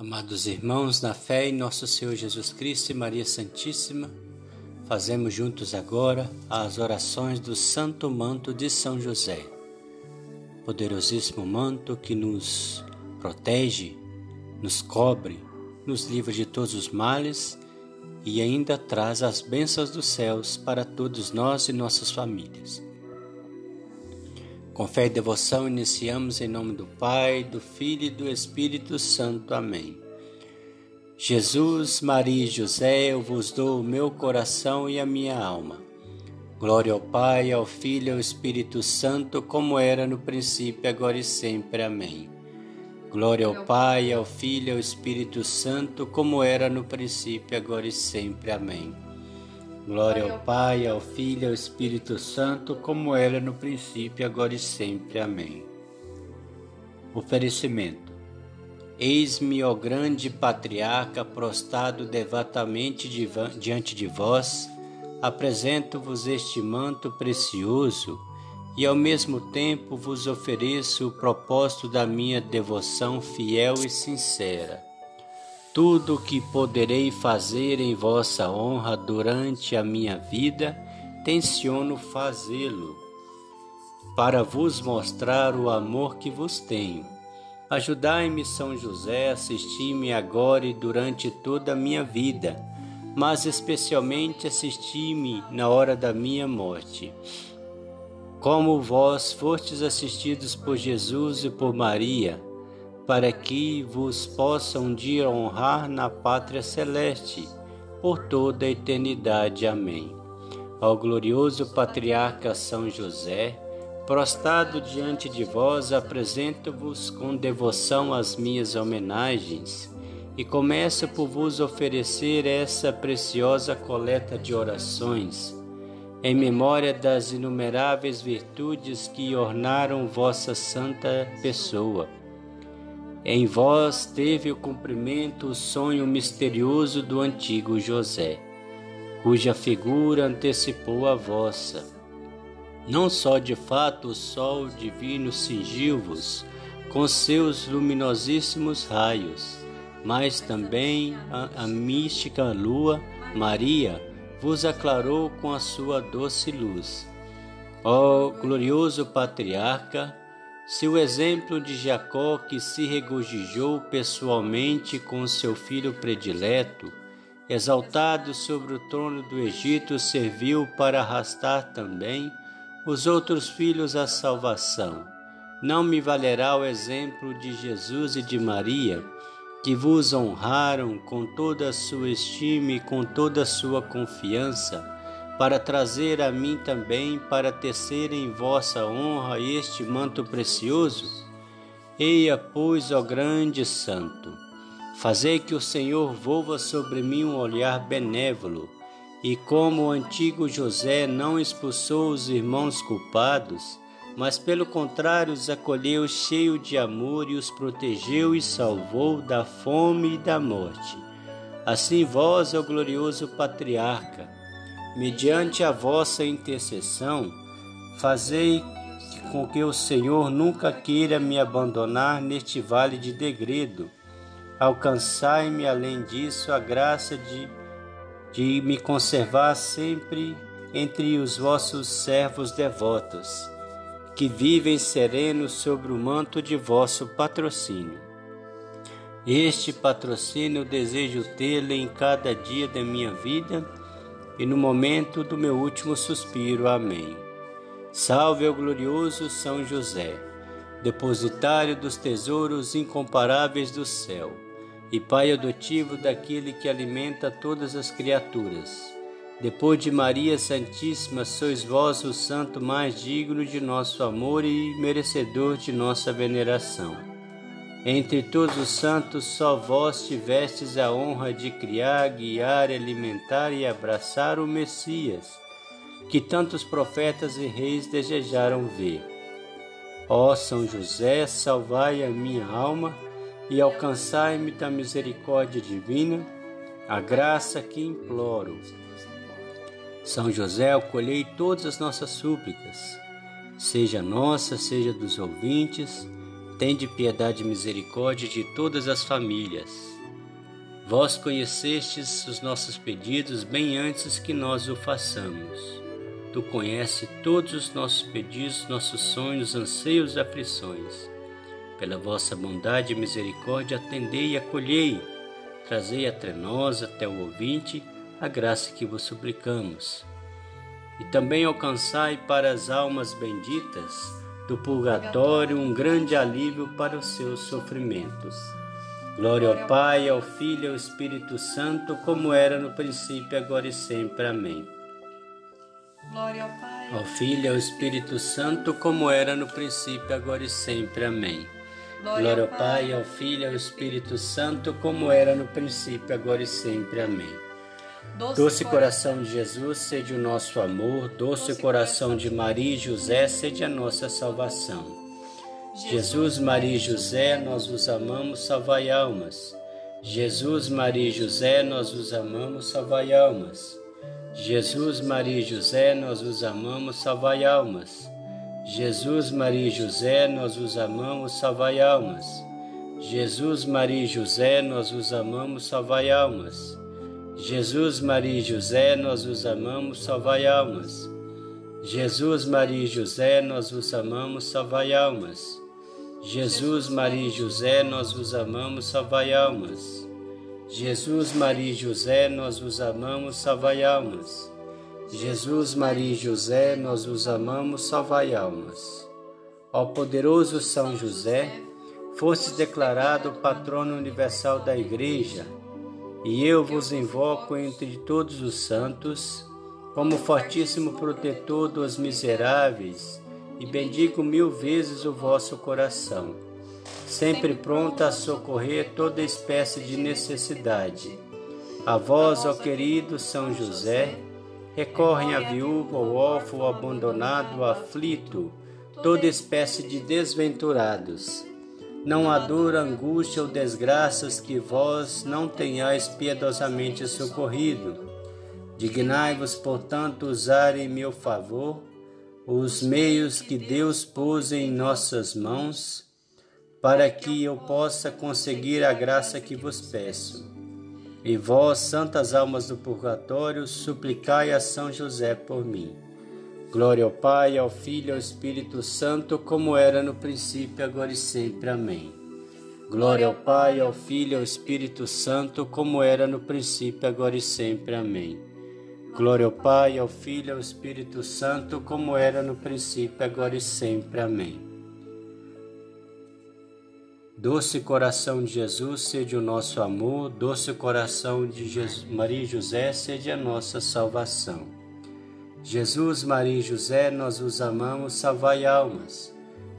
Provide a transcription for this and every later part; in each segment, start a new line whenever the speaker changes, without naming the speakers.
Amados irmãos, na fé em nosso Senhor Jesus Cristo e Maria Santíssima, fazemos juntos agora as orações do Santo Manto de São José. Poderosíssimo manto que nos protege, nos cobre, nos livra de todos os males e ainda traz as bênçãos dos céus para todos nós e nossas famílias. Com fé e devoção, iniciamos em nome do Pai, do Filho e do Espírito Santo. Amém. Jesus, Maria e José, eu vos dou o meu coração e a minha alma. Glória ao Pai, ao Filho e ao Espírito Santo, como era no princípio, agora e sempre. Amém. Glória ao Pai, ao Filho e ao Espírito Santo, como era no princípio, agora e sempre. Amém. Glória ao Pai, ao Filho e ao Espírito Santo, como era no princípio, agora e sempre. Amém. Oferecimento. Eis-me, ó grande patriarca, prostrado devotamente diante de vós, apresento-vos este manto precioso e ao mesmo tempo vos ofereço o propósito da minha devoção fiel e sincera tudo o que poderei fazer em vossa honra durante a minha vida, tenciono fazê-lo, para vos mostrar o amor que vos tenho. Ajudai-me, São José, assisti-me agora e durante toda a minha vida, mas especialmente assisti-me na hora da minha morte. Como vós fostes assistidos por Jesus e por Maria, para que vos possa um dia honrar na pátria celeste, por toda a eternidade. Amém. Ao glorioso patriarca São José, prostrado diante de vós, apresento-vos com devoção as minhas homenagens e começo por vos oferecer essa preciosa coleta de orações, em memória das inumeráveis virtudes que ornaram vossa santa pessoa em vós teve o cumprimento o sonho misterioso do antigo José, cuja figura antecipou a vossa. Não só de fato o sol divino cingiu-vos com seus luminosíssimos raios, mas também a, a mística lua, Maria, vos aclarou com a sua doce luz. Ó glorioso patriarca, se o exemplo de Jacó, que se regozijou pessoalmente com seu filho predileto, exaltado sobre o trono do Egito, serviu para arrastar também os outros filhos à salvação, não me valerá o exemplo de Jesus e de Maria, que vos honraram com toda a sua estima e com toda a sua confiança? Para trazer a mim também para tecer em vossa honra este manto precioso? Eia, pois, ó grande santo, fazei que o Senhor volva sobre mim um olhar benévolo, e como o antigo José não expulsou os irmãos culpados, mas pelo contrário os acolheu cheio de amor e os protegeu e salvou da fome e da morte. Assim vós, ó glorioso patriarca, mediante a vossa intercessão, fazei com que o Senhor nunca queira me abandonar neste vale de degredo. Alcançai-me, além disso, a graça de, de me conservar sempre entre os vossos servos devotos, que vivem serenos sobre o manto de vosso patrocínio. Este patrocínio desejo tê-lo em cada dia da minha vida e no momento do meu último suspiro. Amém. Salve ao glorioso São José, depositário dos tesouros incomparáveis do céu e Pai adotivo daquele que alimenta todas as criaturas. Depois de Maria Santíssima, sois vós o santo mais digno de nosso amor e merecedor de nossa veneração. Entre todos os santos, só vós tivestes a honra de criar, guiar, alimentar e abraçar o Messias, que tantos profetas e reis desejaram ver. Ó São José, salvai a minha alma e alcançai-me da misericórdia divina, a graça que imploro. São José, acolhei todas as nossas súplicas, seja nossa, seja dos ouvintes, Tende piedade e misericórdia de todas as famílias. Vós conhecestes os nossos pedidos bem antes que nós o façamos. Tu conheces todos os nossos pedidos, nossos sonhos, anseios e aflições. Pela vossa bondade e misericórdia, atendei e acolhei, trazei até nós, até o ouvinte, a graça que vos suplicamos. E também alcançai para as almas benditas do purgatório um grande alívio para os seus sofrimentos. Glória ao Pai, ao Filho e ao Espírito Santo, como era no princípio, agora e sempre. Amém. Glória ao Pai, ao Filho e ao Espírito Santo, como era no princípio, agora e sempre. Amém. Glória ao Pai, ao Filho e ao Espírito Santo, como era no princípio, agora e sempre. Amém. Doce coração de Jesus, sede o nosso amor, doce coração de Maria e José, sede a nossa salvação. Jesus, Maria e José, nós vos amamos, salvai almas. Jesus, Maria e José, nós vos amamos, salvai almas. Jesus, Maria e José, nós vos amamos, salvai almas. Jesus, Maria e José, nós vos amamos, salvai almas. Jesus, Maria e José, nós vos amamos, salvai almas. Jesus, Maria e José, nós vos amamos, salvai almas. Jesus, Maria e José, nós vos amamos, salvai almas. Jesus, Maria e José, nós vos amamos, salvai almas. Jesus, Maria e José, nós vos amamos, salvai almas. Jesus, Maria e José, nós os amamos, salvai almas. Ó poderoso São José, foste declarado patrono universal da Igreja, e eu vos invoco entre todos os santos, como fortíssimo protetor dos miseráveis, e bendigo mil vezes o vosso coração, sempre pronto a socorrer toda espécie de necessidade. A vós, ó querido São José, recorrem a viúva, ao órfão, ao abandonado, ao aflito, toda espécie de desventurados. Não há dor, angústia ou desgraças que vós não tenhais piedosamente socorrido. Dignai-vos, portanto, usar em meu favor os meios que Deus pôs em nossas mãos, para que eu possa conseguir a graça que vos peço. E vós, santas almas do purgatório, suplicai a São José por mim. Glória ao Pai, ao Filho e ao Espírito Santo, como era no princípio, agora e sempre. Amém. Glória ao Pai, ao Filho e ao Espírito Santo, como era no princípio, agora e sempre. Amém. Glória ao Pai, ao Filho e ao Espírito Santo, como era no princípio, agora e sempre. Amém. Doce coração de Jesus, sede o nosso amor, doce coração de Jesus, Maria e José, sede a nossa salvação. Jesus, Maria e José, nós os amamos, salvai almas.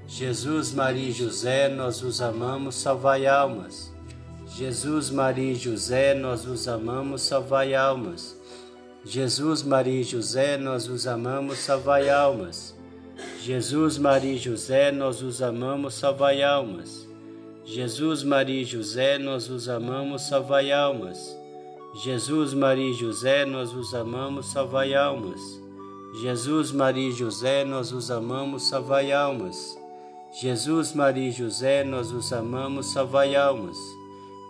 Jesus, Maria e José, nós os amamos, salvai almas. Jesus, Maria e José, nós os amamos, salvai almas. Jesus, Maria e José, nós os amamos, salvai almas. Jesus, Maria e José, nós os amamos, salvai almas. Jesus, Maria e José, nós os amamos, salvai almas. Jesus, Maria e José, nós os amamos, salvai almas. Jesus, Maria e José, nós os amamos, salvai almas. Jesus, Maria e José, nós os amamos, salvai almas.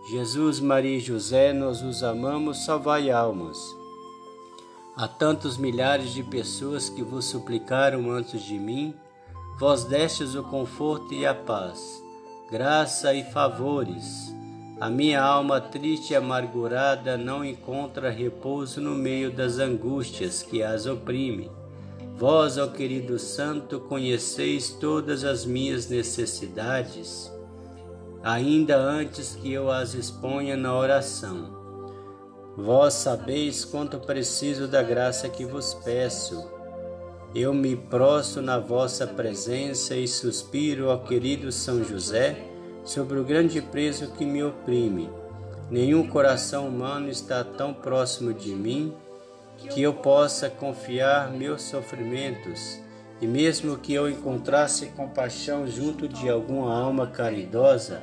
Jesus, Maria e José, nós os amamos, salvai almas. Há tantos milhares de pessoas que vos suplicaram antes de mim, vós destes o conforto e a paz graça e favores. A minha alma triste e amargurada não encontra repouso no meio das angústias que as oprime. Vós, ó querido Santo, conheceis todas as minhas necessidades, ainda antes que eu as exponha na oração. Vós sabeis quanto preciso da graça que vos peço eu me prostro na vossa presença e suspiro, ó querido São José, sobre o grande preso que me oprime. Nenhum coração humano está tão próximo de mim que eu possa confiar meus sofrimentos, e mesmo que eu encontrasse compaixão junto de alguma alma caridosa,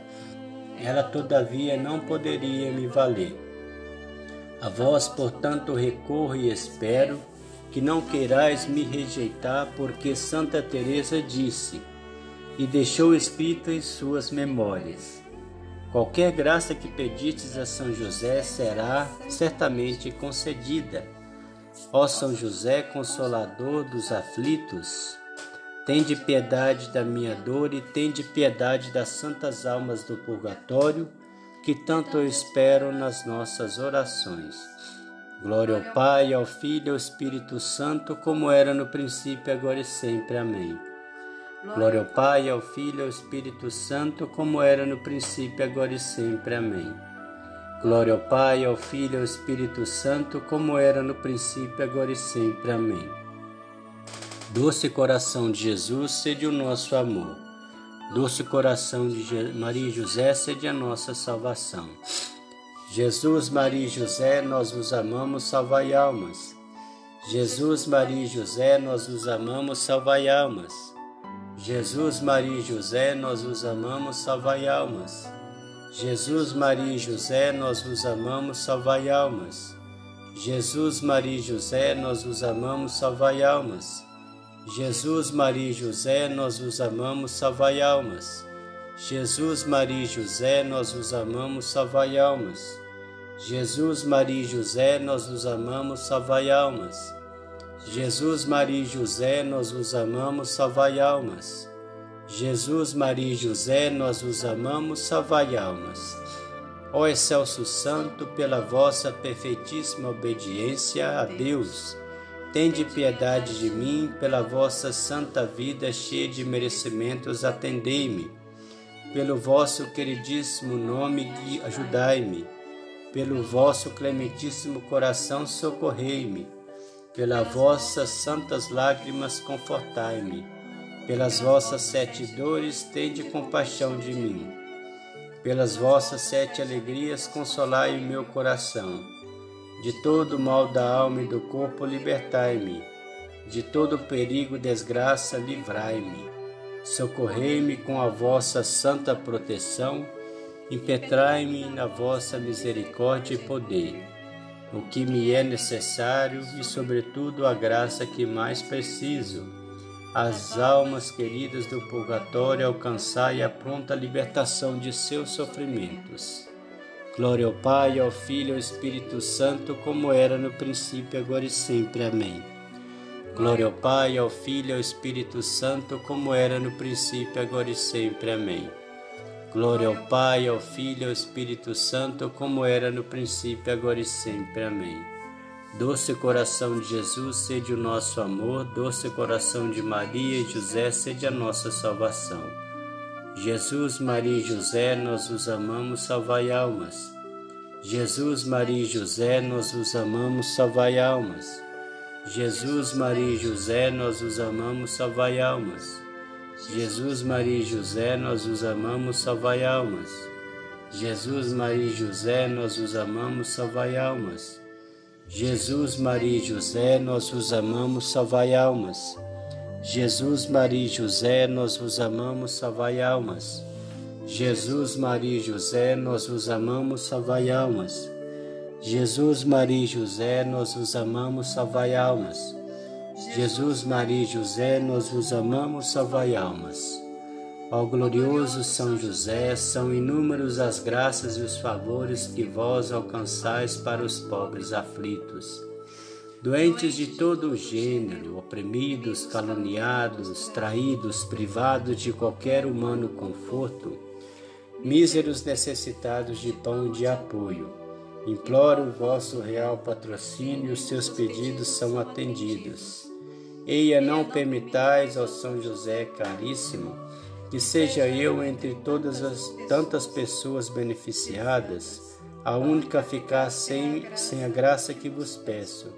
ela todavia não poderia me valer. A vós, portanto, recorro e espero que não queirais me rejeitar, porque Santa Teresa disse: e deixou escrito em suas memórias. Qualquer graça que pedistes a São José será certamente concedida. Ó São José, consolador dos aflitos, tende piedade da minha dor e tende piedade das santas almas do purgatório, que tanto eu espero nas nossas orações. Glória ao Pai, ao Filho e ao Espírito Santo, como era no princípio, agora e sempre. Amém. Glória ao Pai, ao Filho e ao Espírito Santo, como era no princípio, agora e sempre. Amém. Glória ao Pai, ao Filho e ao Espírito Santo, como era no princípio, agora e sempre. Amém. Doce coração de Jesus, sede o nosso amor. Doce coração de Maria e José, sede a nossa salvação. Jesus, Maria e José, nós vos amamos, salvai almas. Jesus, Maria e José, nós vos amamos, salvai almas. Jesus, Maria e José, nós vos amamos, salvai almas. Jesus, Maria e José, nós vos amamos, salvai almas. Jesus, Maria e José, nós vos amamos, salvai almas. Jesus, Maria e José, nós vos amamos, salvai almas. Jesus, Maria e José, nós vos amamos, salvai almas. Jesus, Maria e José, nós vos amamos, salvai almas. Jesus, Maria e José, nós vos amamos, salvai almas. Jesus, Maria e José, nós vos amamos, salvai almas. Ó excelso Santo, pela vossa perfeitíssima obediência a Deus, tende piedade de mim, pela vossa santa vida cheia de merecimentos, atendei-me. Pelo vosso queridíssimo nome, ajudai-me. Pelo vosso clementíssimo coração, socorrei-me pelas vossas santas lágrimas, confortai-me. Pelas vossas sete dores, tende compaixão de mim. Pelas vossas sete alegrias, consolai o meu coração. De todo mal da alma e do corpo, libertai-me. De todo perigo e desgraça, livrai-me. Socorrei-me com a vossa santa proteção. Impetrai-me na vossa misericórdia e poder o que me é necessário e, sobretudo, a graça que mais preciso. As almas queridas do purgatório alcançai a pronta libertação de seus sofrimentos. Glória ao Pai, ao Filho e ao Espírito Santo, como era no princípio, agora e sempre. Amém. Glória ao Pai, ao Filho e ao Espírito Santo, como era no princípio, agora e sempre. Amém. Glória ao Pai, ao Filho e ao Espírito Santo, como era no princípio, agora e sempre. Amém. Doce coração de Jesus, sede o nosso amor, doce coração de Maria e José, sede a nossa salvação. Jesus, Maria e José, nós os amamos, salvai almas. Jesus, Maria e José, nós os amamos, salvai almas. Jesus, Maria e José, nós os amamos, salvai almas. Jesus, Maria e José, nós os amamos, salvai almas. Jesus, Maria e José, nós os amamos, salvai almas. Jesus, Maria e José, nós os amamos, salvai almas. Jesus, Maria e José, nós vos amamos, salvai almas. Jesus, Maria e José, nós vos amamos, salvai almas. Jesus, Maria e José, nós vos amamos, salvai almas. Jesus, Maria e José, nós vos amamos, salvai almas. Ó glorioso São José, são inúmeros as graças e os favores que vós alcançais para os pobres aflitos. Doentes de todo o gênero, oprimidos, caluniados, traídos, privados de qualquer humano conforto, míseros necessitados de pão e de apoio. Imploro o vosso real patrocínio, os seus pedidos são atendidos. Eia, não permitais ao São José caríssimo que seja eu entre todas as tantas pessoas beneficiadas, a única a ficar sem, sem a graça que vos peço.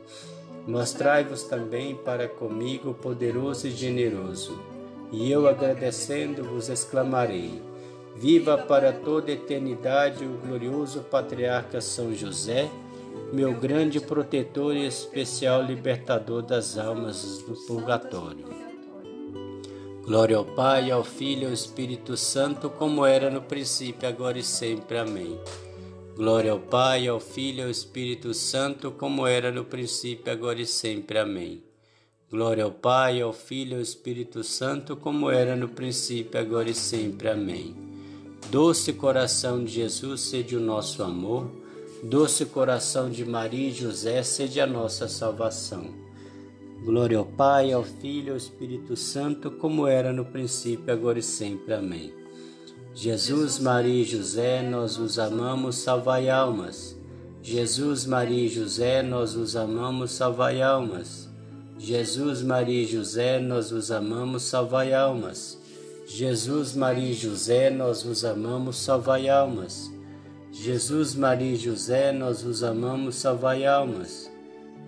Mostrai-vos também para comigo poderoso e generoso, e eu agradecendo vos exclamarei: Viva para toda eternidade o glorioso patriarca São José! meu grande protetor e especial libertador das almas do purgatório. Glória ao Pai, ao Filho e ao Espírito Santo, como era no princípio, agora e sempre. Amém. Glória ao Pai, ao Filho e ao Espírito Santo, como era no princípio, agora e sempre. Amém. Glória ao Pai, ao Filho e ao Espírito Santo, como era no princípio, agora e sempre. Amém. Doce coração de Jesus, sede o nosso amor. Doce coração de Maria e José, sede a nossa salvação. Glória ao Pai, ao Filho e ao Espírito Santo, como era no princípio, agora e sempre. Amém. Jesus, Maria e José, nós os amamos, salvai almas. Jesus, Maria e José, nós os amamos, salvai almas. Jesus, Maria e José, nós vos amamos, salvai almas. Jesus, Maria e José, nós vos amamos, salvai almas. Jesus, Maria e José, nós vos amamos, salvai almas.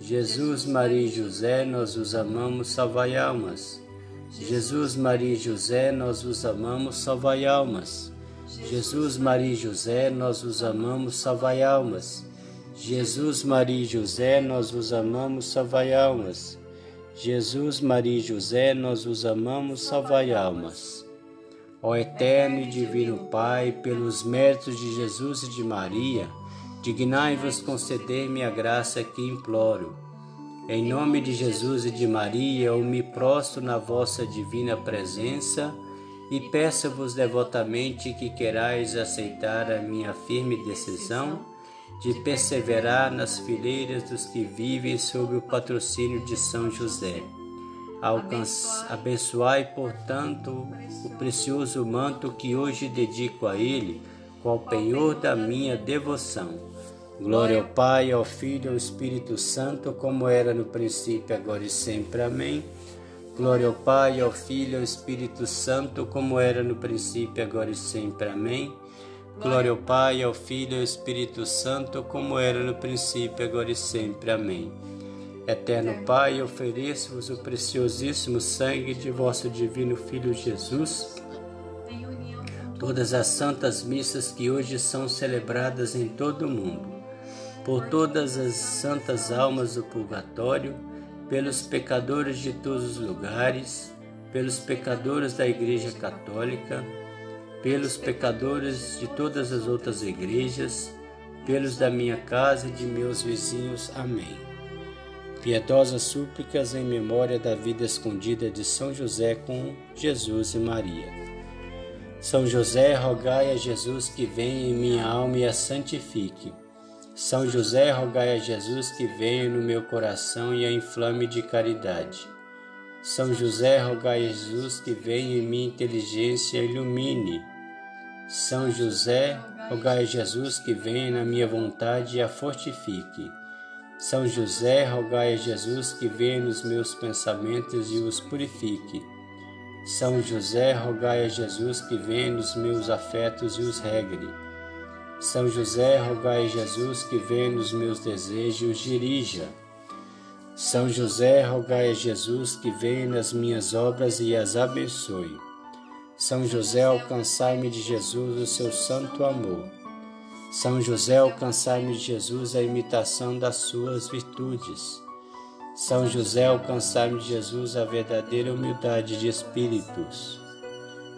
Jesus, Maria e José, nós vos amamos, salvai almas. Jesus, Maria e José, nós vos amamos, salvai almas. Jesus, Maria e José, nós vos amamos, salvai almas. Jesus, Maria e José, nós vos amamos, salvai almas. Jesus, Maria e José, nós os amamos, salvai almas. Ó eterno e divino Pai, pelos méritos de Jesus e de Maria, dignai-vos conceder-me a graça que imploro. Em nome de Jesus e de Maria, eu me prostro na vossa divina presença e peço-vos devotamente que querais aceitar a minha firme decisão de perseverar nas fileiras dos que vivem sob o patrocínio de São José. Alcance, abençoai, portanto, o precioso manto que hoje dedico a ele, qual penhor da minha devoção. Glória ao Pai, ao Filho ao Espírito Santo, como era no princípio, agora e sempre. Amém. Glória ao Pai, ao Filho ao Espírito Santo, como era no princípio, agora e sempre. Amém. Glória ao Pai, ao Filho e ao Espírito Santo, como era no princípio, agora e sempre. Amém. Eterno Pai, ofereço-vos o preciosíssimo sangue de vosso divino Filho Jesus, todas as santas missas que hoje são celebradas em todo o mundo, por todas as santas almas do purgatório, pelos pecadores de todos os lugares, pelos pecadores da Igreja Católica, pelos pecadores de todas as outras igrejas, pelos da minha casa e de meus vizinhos. Amém. Piedosas súplicas em memória da vida escondida de São José com Jesus e Maria. São José, rogai a Jesus que venha em minha alma e a santifique. São José, rogai a Jesus que venha no meu coração e a inflame de caridade. São José, rogai a Jesus que venha em minha inteligência e ilumine. São José, rogai a Jesus que venha na minha vontade e a fortifique. São José, rogai a Jesus que venha nos meus pensamentos e os purifique. São José, rogai a Jesus que venha nos meus afetos e os regre. São José, rogai a Jesus que venha nos meus desejos e os dirija. São José, rogai a Jesus que venha nas minhas obras e as abençoe. São José, alcançai-me de Jesus o seu santo amor. São José, alcançai-me de Jesus a imitação das suas virtudes. São José, alcançai-me de Jesus a verdadeira humildade de espíritos.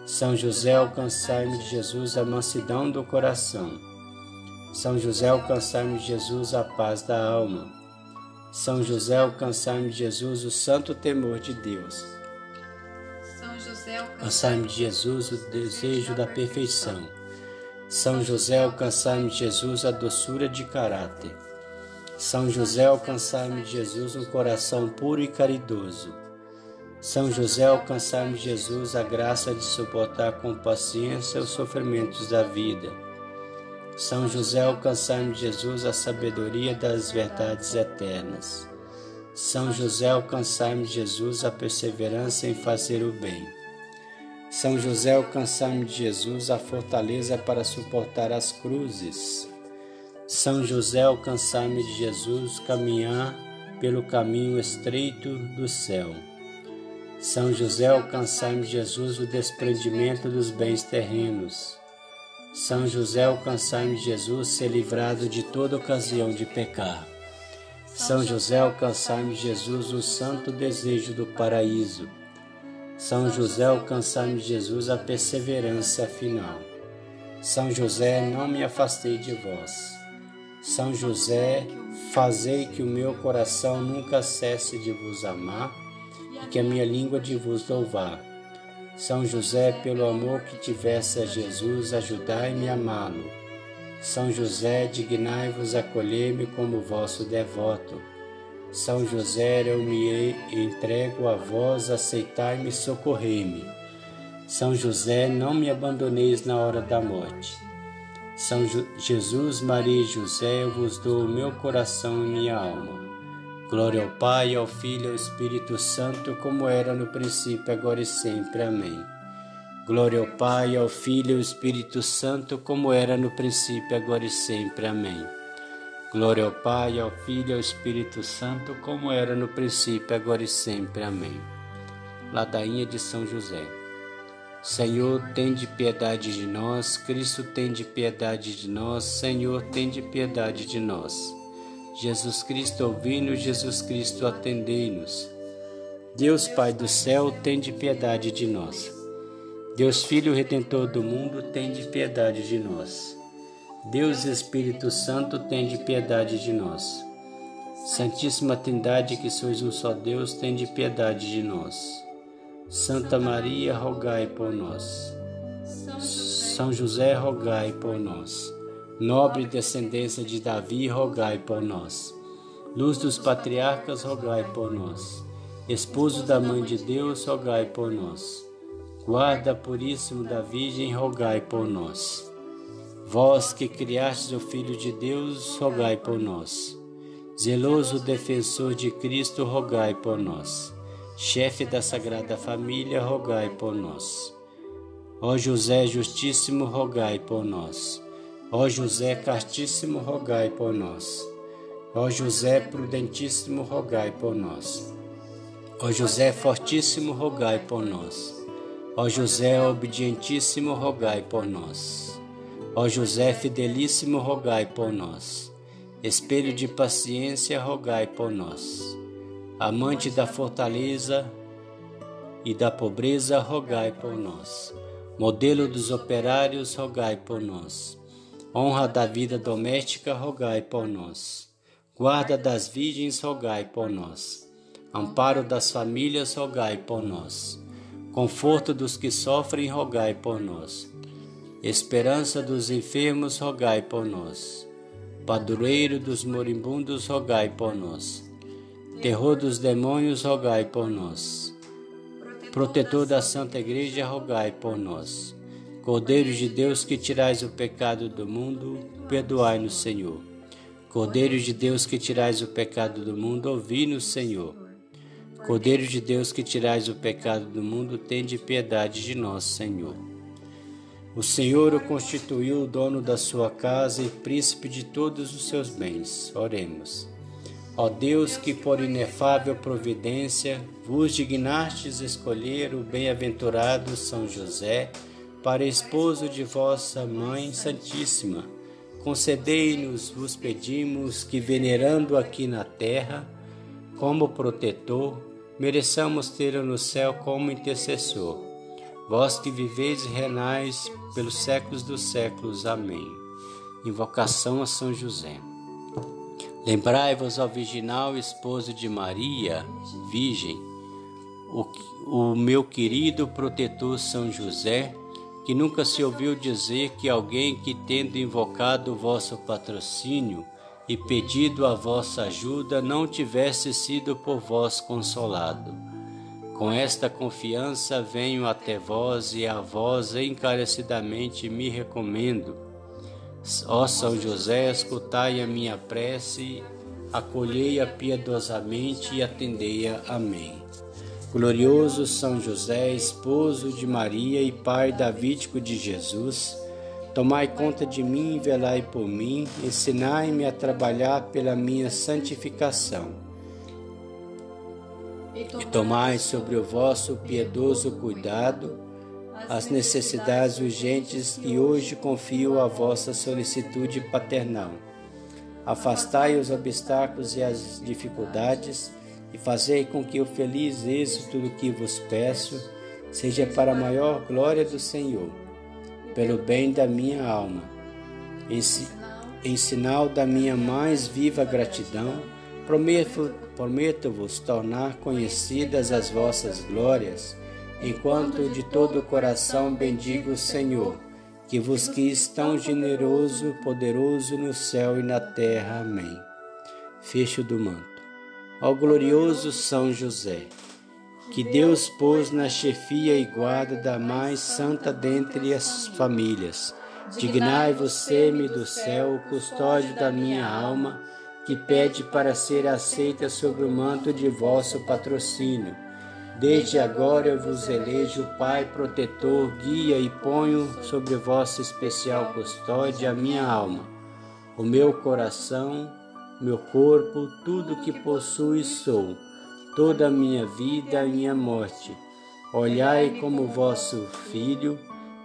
São José, alcançai-me de Jesus a mansidão do coração. São José, alcançai-me de Jesus a paz da alma. São José, alcançai-me de Jesus o santo temor de Deus. São José, alcançai-me de Jesus o desejo da perfeição. São José, alcançai-me Jesus a doçura de caráter. São José, alcançai-me Jesus um coração puro e caridoso. São José, alcançai-me Jesus a graça de suportar com paciência os sofrimentos da vida. São José, alcançai-me Jesus a sabedoria das verdades eternas. São José, alcançai-me Jesus a perseverança em fazer o bem. São José, alcançai-me Jesus a fortaleza para suportar as cruzes. São José, alcançai-me de Jesus caminhar pelo caminho estreito do céu. São José, alcançai-me Jesus o desprendimento dos bens terrenos. São José, alcançai-me Jesus, ser livrado de toda ocasião de pecar. São José, alcançai-me Jesus, o santo desejo do paraíso. São José, alcançai-me Jesus, a perseverança final. São José, não me afastei de vós. São José, fazei que o meu coração nunca cesse de vos amar. e que a minha língua de vos louvar. São José, pelo amor que tivesse a Jesus, ajudai-me a amá-lo. São José, dignai-vos acolher-me como vosso devoto. São José, eu me entrego a vós, aceitai-me e socorrei-me. São José, não me abandoneis na hora da morte. São Jesus, Maria e José, eu vos dou o meu coração e minha alma. Glória ao Pai, ao Filho e ao Espírito Santo, como era no princípio, agora e sempre. Amém. Glória ao Pai, ao Filho e ao Espírito Santo, como era no princípio, agora e sempre. Amém. Glória ao Pai, ao Filho e ao Espírito Santo, como era no princípio, agora e sempre. Amém. Ladainha de São José. Senhor, tem de piedade de nós. Cristo, tem de piedade de nós. Senhor, tem de piedade de nós. Jesus Cristo, ouvi-nos. Jesus Cristo, atendei-nos. Deus Pai do céu, tem de piedade de nós. Deus Filho Redentor do mundo, tem de piedade de nós. Deus Espírito Santo, tem de piedade de nós. Santíssima Trindade, que sois um só Deus, tem de piedade de nós. Santa Maria, rogai por nós. São José, rogai por nós. Nobre descendência de Davi, rogai por nós. Luz dos patriarcas, rogai por nós. Esposo da Mãe de Deus, rogai por nós. Guarda puríssimo da Virgem, rogai por nós. Vós que criastes o Filho de Deus, rogai por nós. Zeloso defensor de Cristo, rogai por nós chefe da Sagrada Família, rogai por nós. Ó José Justíssimo, rogai por nós. Ó José Castíssimo, rogai por nós. Ó José Prudentíssimo, rogai por nós. Ó José Fortíssimo, rogai por nós. Ó José Obedientíssimo, rogai por nós. Ó José Fidelíssimo, rogai por nós. Espelho de paciência, rogai por nós amante da fortaleza e da pobreza, rogai por nós. Modelo dos operários, rogai por nós. Honra da vida doméstica, rogai por nós. Guarda das virgens, rogai por nós. Amparo das famílias, rogai por nós. Conforto dos que sofrem, rogai por nós. Esperança dos enfermos, rogai por nós. Padroeiro dos moribundos, rogai por nós terror dos demônios, rogai por nós. Protetor da Santa Igreja, rogai por nós. Cordeiro de Deus que tirais o pecado do mundo, perdoai-nos, Senhor. Cordeiro de Deus que tirais o pecado do mundo, ouvi-nos, Senhor. Cordeiro de Deus que tirais o pecado do mundo, tende piedade de nós, Senhor. O Senhor o constituiu o dono da sua casa e príncipe de todos os seus bens. Oremos. Ó Deus, que por inefável providência vos dignastes escolher o bem-aventurado São José para esposo de vossa Mãe Santíssima, concedei-nos, vos pedimos, que venerando aqui na terra, como protetor, mereçamos tê-lo no céu como intercessor. Vós que viveis e renais pelos séculos dos séculos. Amém. Invocação a São José. Lembrai-vos ao virginal esposo de Maria, Virgem, o, o meu querido protetor São José, que nunca se ouviu dizer que alguém que, tendo invocado o vosso patrocínio e pedido a vossa ajuda, não tivesse sido por vós consolado. Com esta confiança venho até vós e a vós encarecidamente me recomendo Ó São José, escutai a minha prece, acolhei-a piedosamente e atendei-a. Amém. Glorioso São José, esposo de Maria e pai davídico de Jesus, tomai conta de mim e velai por mim, ensinai-me a trabalhar pela minha santificação. E tomai sobre o vosso piedoso cuidado as necessidades urgentes e hoje confio a vossa solicitude paternal. Afastai os obstáculos e as dificuldades e fazei com que o feliz êxito do que vos peço seja para a maior glória do Senhor, pelo bem da minha alma. Em, em sinal da minha mais viva gratidão, Prometo-vos tornar conhecidas as vossas glórias, enquanto de todo o coração bendigo o Senhor, que vos quis tão generoso, poderoso no céu e na terra. Amém. Fecho do manto. Ó glorioso São José, que Deus pôs na chefia e guarda da mais santa dentre as famílias, dignai-vos ser-me do céu, custódio da minha alma, que pede para ser aceita sob o manto de vosso patrocínio. Desde agora eu vos elejo Pai protetor, guia e ponho sobre vossa especial custódia a minha alma, o meu coração, meu corpo, tudo que possuo e sou, toda a minha vida e minha morte. Olhai como vosso filho,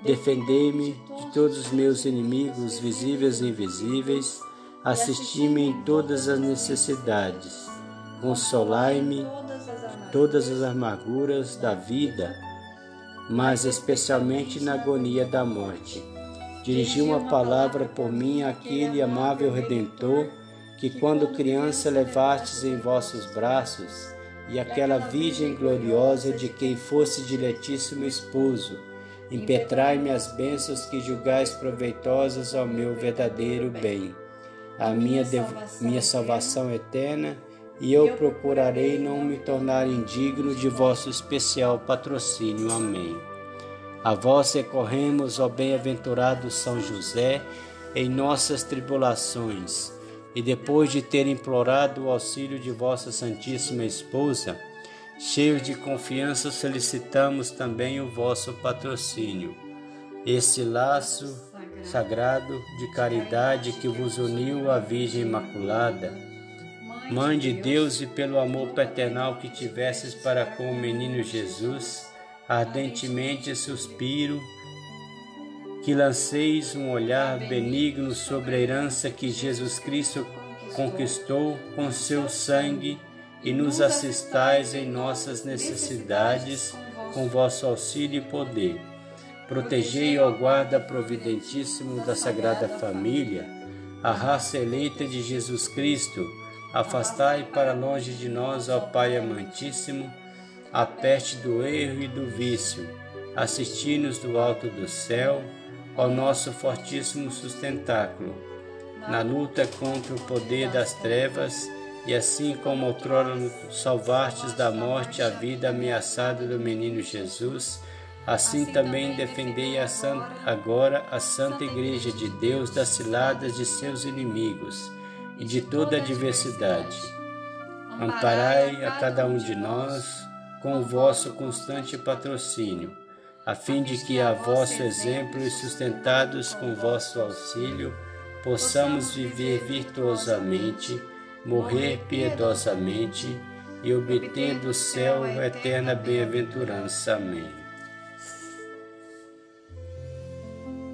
defendei-me de todos os meus inimigos, visíveis e invisíveis assisti-me em todas as necessidades, consolai-me todas as amarguras da vida, mas especialmente na agonia da morte. Dirigi uma palavra por mim àquele amável Redentor que, quando criança, levastes em vossos braços, e aquela Virgem gloriosa de quem fosse diletíssimo esposo. Impetrai-me as bênçãos que julgais proveitosas ao meu verdadeiro bem a minha, minha salvação eterna, e eu procurarei não me tornar indigno de vosso especial patrocínio. Amém. A vós recorremos, ó bem-aventurado São José, em nossas tribulações, e depois de ter implorado o auxílio de vossa Santíssima Esposa, cheios de confiança solicitamos também o vosso patrocínio. Esse laço sagrado de caridade que vos uniu à Virgem Imaculada. Mãe de Deus, e pelo amor paternal que tivesses para com o menino Jesus, ardentemente suspiro que lanceis um olhar benigno sobre a herança que Jesus Cristo conquistou com seu sangue e nos assistais em nossas necessidades com vosso auxílio e poder Protegei, ó guarda providentíssimo da Sagrada Família, a raça eleita de Jesus Cristo. Afastai para longe de nós, ó Pai amantíssimo, a peste do erro e do vício. Assisti-nos do alto do céu, ó nosso fortíssimo sustentáculo, na luta contra o poder das trevas, e assim como outrora salvastes da morte a vida ameaçada do menino Jesus, Assim também defendei a santa, agora a Santa Igreja de Deus das ciladas de seus inimigos e de toda adversidade. Amparai a cada um de nós com o vosso constante patrocínio, a fim de que, a vosso exemplo e sustentados com vosso auxílio, possamos viver virtuosamente, morrer piedosamente e obter do céu eterna bem-aventurança. Amém.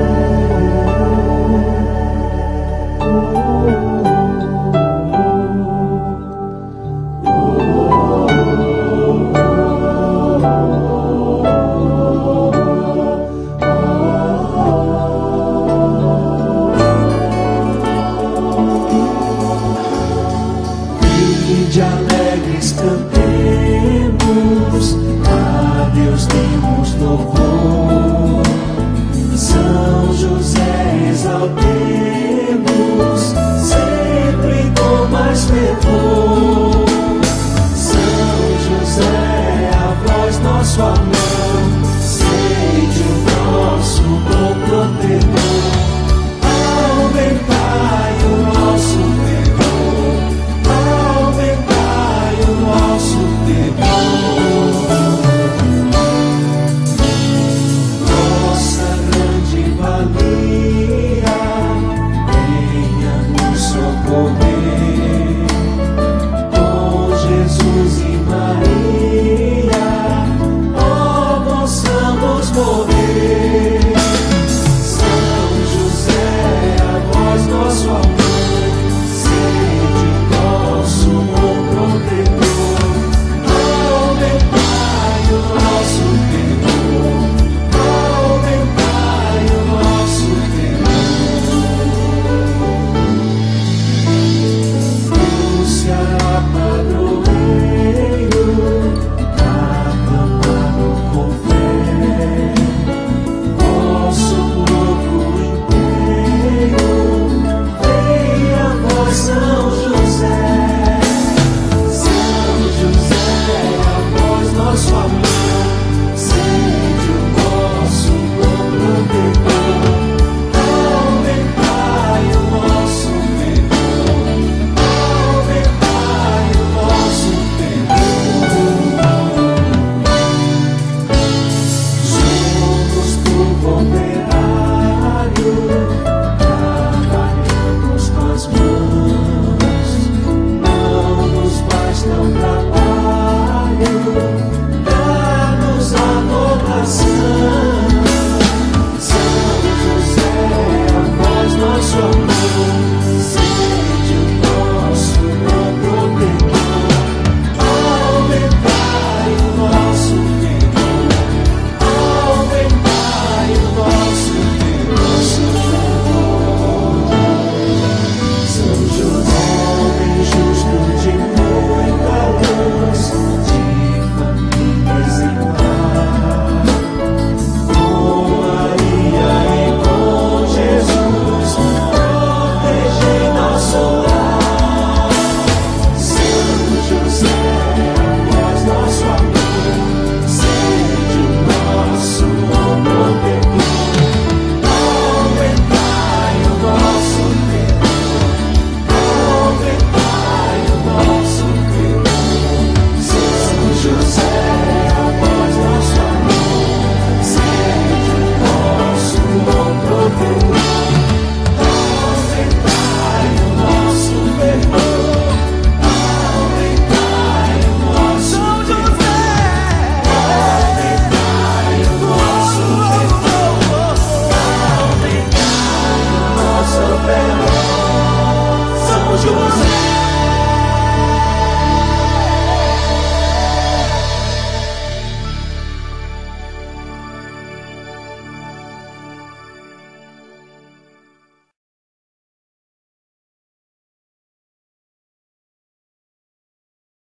Nosso